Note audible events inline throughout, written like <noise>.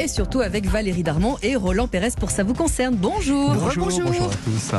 et surtout avec Valérie Darmon et Roland Pérez pour Ça vous concerne. Bonjour. Bonjour, bonjour, à tous.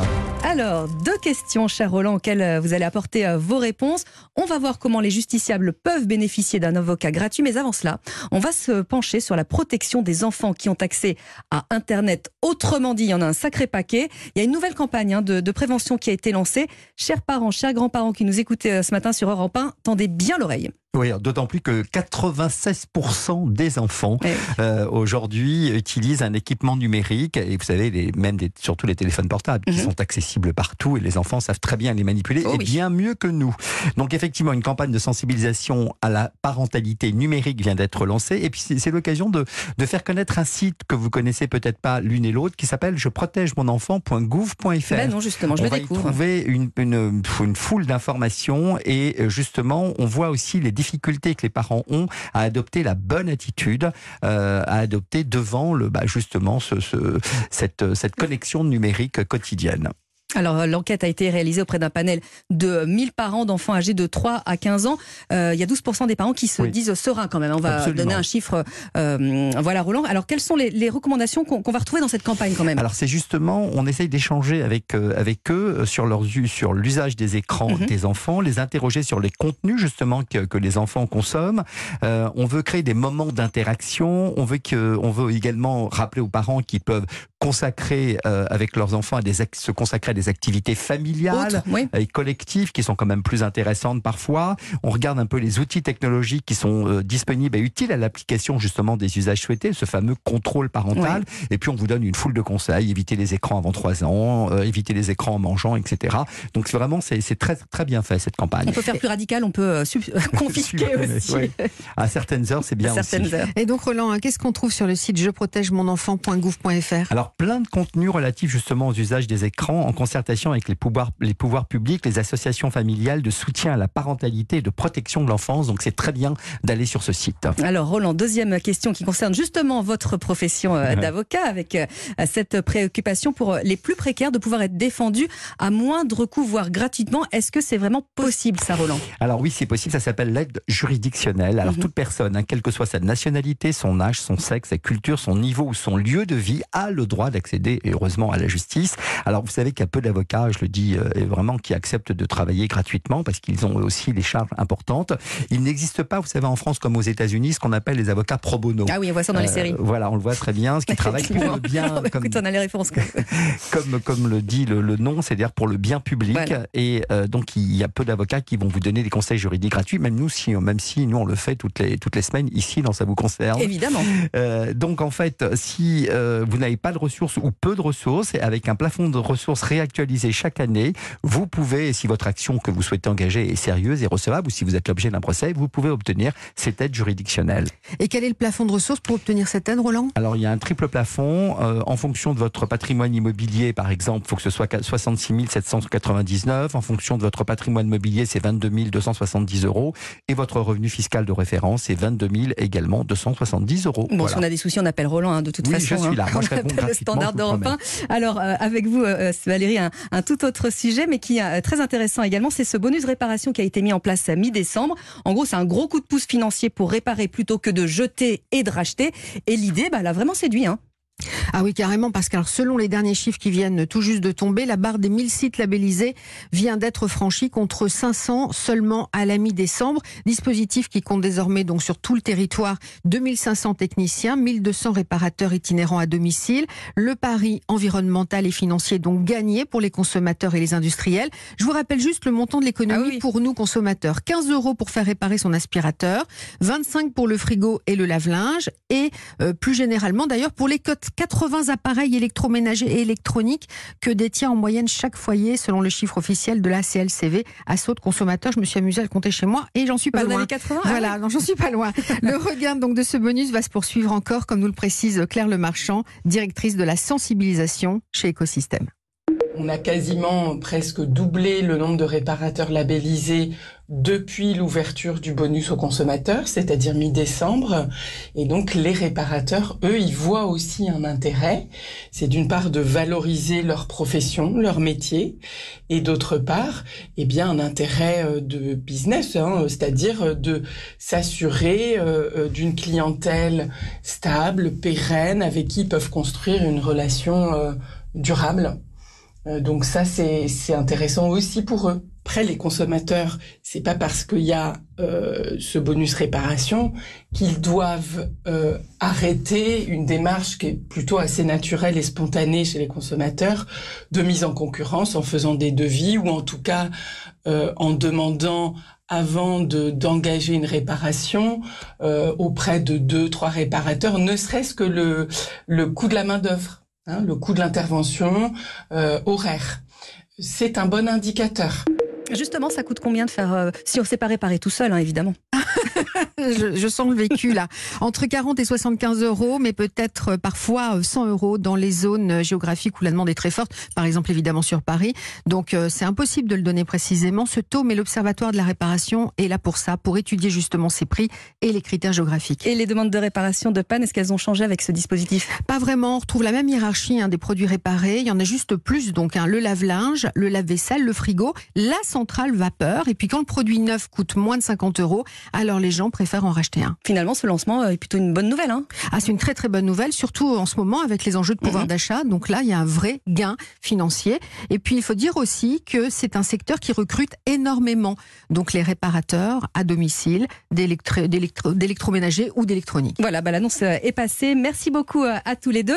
Alors, deux questions, cher Roland, auxquelles euh, vous allez apporter euh, vos réponses. On va voir comment les justiciables peuvent bénéficier d'un avocat gratuit, mais avant cela, on va se pencher sur la protection des enfants qui ont accès à Internet. Autrement dit, il y en a un sacré paquet. Il y a une nouvelle campagne hein, de, de, prévention qui a été lancée. Chers parents, chers grands-parents qui nous écoutaient euh, ce matin sur Europe 1, tendez bien l'oreille. Oui, d'autant plus que 96% des enfants oui. euh, aujourd'hui utilisent un équipement numérique et vous savez, les, même des, surtout les téléphones portables qui mm -hmm. sont accessibles partout et les enfants savent très bien les manipuler oh, et oui. bien mieux que nous. Donc effectivement, une campagne de sensibilisation à la parentalité numérique vient d'être lancée et puis c'est l'occasion de, de, faire connaître un site que vous connaissez peut-être pas l'une et l'autre qui s'appelle je protège mon enfant.gouv.fr. Ben non, justement, je on le va découvre. y trouver une, une, une foule d'informations et justement, on voit aussi les difficultés que les parents ont à adopter la bonne attitude, euh, à adopter devant le, bah, justement ce, ce, cette, cette connexion numérique quotidienne. Alors, l'enquête a été réalisée auprès d'un panel de 1000 parents d'enfants âgés de 3 à 15 ans. Euh, il y a 12% des parents qui se oui. disent sereins quand même. On va Absolument. donner un chiffre. Euh, voilà, Roland. Alors, quelles sont les, les recommandations qu'on qu va retrouver dans cette campagne quand même? Alors, c'est justement, on essaye d'échanger avec, euh, avec eux sur leur sur l'usage des écrans mm -hmm. des enfants, les interroger sur les contenus justement que, que les enfants consomment. Euh, on veut créer des moments d'interaction. On veut que, on veut également rappeler aux parents qu'ils peuvent consacrer euh, avec leurs enfants à des se consacrer à des activités familiales Autre, oui. et collectives qui sont quand même plus intéressantes parfois. On regarde un peu les outils technologiques qui sont euh, disponibles et utiles à l'application justement des usages souhaités, ce fameux contrôle parental. Oui. Et puis on vous donne une foule de conseils éviter les écrans avant 3 ans, euh, éviter les écrans en mangeant, etc. Donc vraiment c'est très très bien fait cette campagne. On peut faire plus radical, on peut <laughs> confisquer aussi. Oui. À certaines heures, c'est bien à certaines aussi. Heures. Et donc Roland, qu'est-ce qu'on trouve sur le site je protège mon enfant.gouv.fr Alors plein de contenus relatifs justement aux usages des écrans en concertation avec les pouvoirs, les pouvoirs publics, les associations familiales de soutien à la parentalité et de protection de l'enfance. Donc c'est très bien d'aller sur ce site. Alors Roland, deuxième question qui concerne justement votre profession euh, d'avocat avec euh, cette préoccupation pour les plus précaires de pouvoir être défendus à moindre coût, voire gratuitement. Est-ce que c'est vraiment possible ça, Roland? Alors oui, c'est possible. Ça s'appelle l'aide juridictionnelle. Alors mm -hmm. toute personne, hein, quelle que soit sa nationalité, son âge, son sexe, sa culture, son niveau ou son lieu de vie, a le droit d'accéder heureusement à la justice. Alors vous savez qu'il y a peu d'avocats, je le dis euh, vraiment, qui acceptent de travailler gratuitement parce qu'ils ont aussi des charges importantes. Il n'existe pas, vous savez, en France comme aux États-Unis, ce qu'on appelle les avocats pro bono. Ah oui, on voit ça dans les euh, séries. Voilà, on le voit très bien, ce qui <laughs> travaille pour le bien. <laughs> Bah, comme, écoute, on a les références. <laughs> comme, comme le dit le, le nom, c'est-à-dire pour le bien public. Voilà. Et euh, donc il y a peu d'avocats qui vont vous donner des conseils juridiques gratuits, même nous, si, même si nous on le fait toutes les, toutes les semaines ici, dans ça vous concerne. Évidemment. Euh, donc en fait, si euh, vous n'avez pas de ressources ou peu de ressources, avec un plafond de ressources chaque année, vous pouvez, si votre action que vous souhaitez engager est sérieuse et recevable, ou si vous êtes l'objet d'un procès, vous pouvez obtenir cette aide juridictionnelle. Et quel est le plafond de ressources pour obtenir cette aide, Roland? Alors il y a un triple plafond. Euh, en fonction de votre patrimoine immobilier, par exemple, il faut que ce soit 66 799. En fonction de votre patrimoine mobilier, c'est 22 270 euros. Et votre revenu fiscal de référence, c'est 22 000 également 270 euros. Bon, voilà. si on a des soucis, on appelle Roland hein, de toute oui, façon. Je suis là. Hein. Moi, je réponds le standard d'Europe 1. Alors, euh, avec vous, euh, Valérie, un, tout autre sujet, mais qui est très intéressant également, c'est ce bonus réparation qui a été mis en place à mi-décembre. En gros, c'est un gros coup de pouce financier pour réparer plutôt que de jeter et de racheter. Et l'idée, bah, elle a vraiment séduit. Hein. Ah oui, carrément, parce que alors, selon les derniers chiffres qui viennent tout juste de tomber, la barre des 1000 sites labellisés vient d'être franchie contre 500 seulement à la mi-décembre. Dispositif qui compte désormais donc sur tout le territoire 2500 techniciens, 1200 réparateurs itinérants à domicile. Le pari environnemental et financier donc gagné pour les consommateurs et les industriels. Je vous rappelle juste le montant de l'économie ah oui. pour nous consommateurs. 15 euros pour faire réparer son aspirateur, 25 pour le frigo et le lave-linge et euh, plus généralement d'ailleurs pour les cotes 80 appareils électroménagers et électroniques que détient en moyenne chaque foyer, selon le chiffre officiel de la CLCV. À saut de consommateurs, je me suis amusée à le compter chez moi et j'en suis pas Vous loin. 80, voilà, ah non, j'en suis pas loin. <laughs> le regain donc de ce bonus va se poursuivre encore, comme nous le précise Claire Lemarchand, directrice de la sensibilisation chez Écosystème. On a quasiment presque doublé le nombre de réparateurs labellisés depuis l'ouverture du bonus aux consommateurs, c'est-à-dire mi-décembre. Et donc les réparateurs, eux, ils voient aussi un intérêt. C'est d'une part de valoriser leur profession, leur métier, et d'autre part, eh bien, un intérêt euh, de business, hein, c'est-à-dire de s'assurer euh, euh, d'une clientèle stable, pérenne, avec qui ils peuvent construire une relation durable. Donc ça, c'est intéressant aussi pour eux. Après, les consommateurs, c'est pas parce qu'il y a euh, ce bonus réparation qu'ils doivent euh, arrêter une démarche qui est plutôt assez naturelle et spontanée chez les consommateurs de mise en concurrence en faisant des devis ou en tout cas euh, en demandant avant de d'engager une réparation auprès de deux trois réparateurs, ne serait-ce que le le coût de la main d'œuvre, hein, le coût de l'intervention horaire. C'est un bon indicateur. Justement, ça coûte combien de faire, euh, si on s'est pas réparé tout seul, hein, évidemment? <laughs> Je, sens le vécu là. Entre 40 et 75 euros, mais peut-être euh, parfois 100 euh, euros dans les zones géographiques où la demande est très forte, par exemple évidemment sur Paris. Donc c'est impossible de le donner précisément ce taux, mais l'Observatoire de la réparation est là pour ça, pour étudier justement ces prix et les critères géographiques. Et les demandes de réparation de panne, est-ce qu'elles ont changé avec ce dispositif? Pas vraiment. On retrouve la même hiérarchie hein, des produits réparés. Il y en a juste plus. Donc hein, le lave-linge, le lave-vaisselle, le frigo, la centrale vapeur. Et puis quand le produit neuf coûte moins de 50 euros, alors les gens préfèrent en racheter un. Finalement, ce lancement est plutôt une bonne nouvelle. Hein ah, c'est une très très bonne nouvelle, surtout en ce moment avec les enjeux de pouvoir mhm. d'achat. Donc là, il y a un vrai gain financier. Et puis il faut dire aussi que c'est un secteur qui recrute énormément. Donc les réparateurs à domicile, d'électroménager ou d'électronique. Voilà, bah, l'annonce est passée. Merci beaucoup euh, à tous les deux.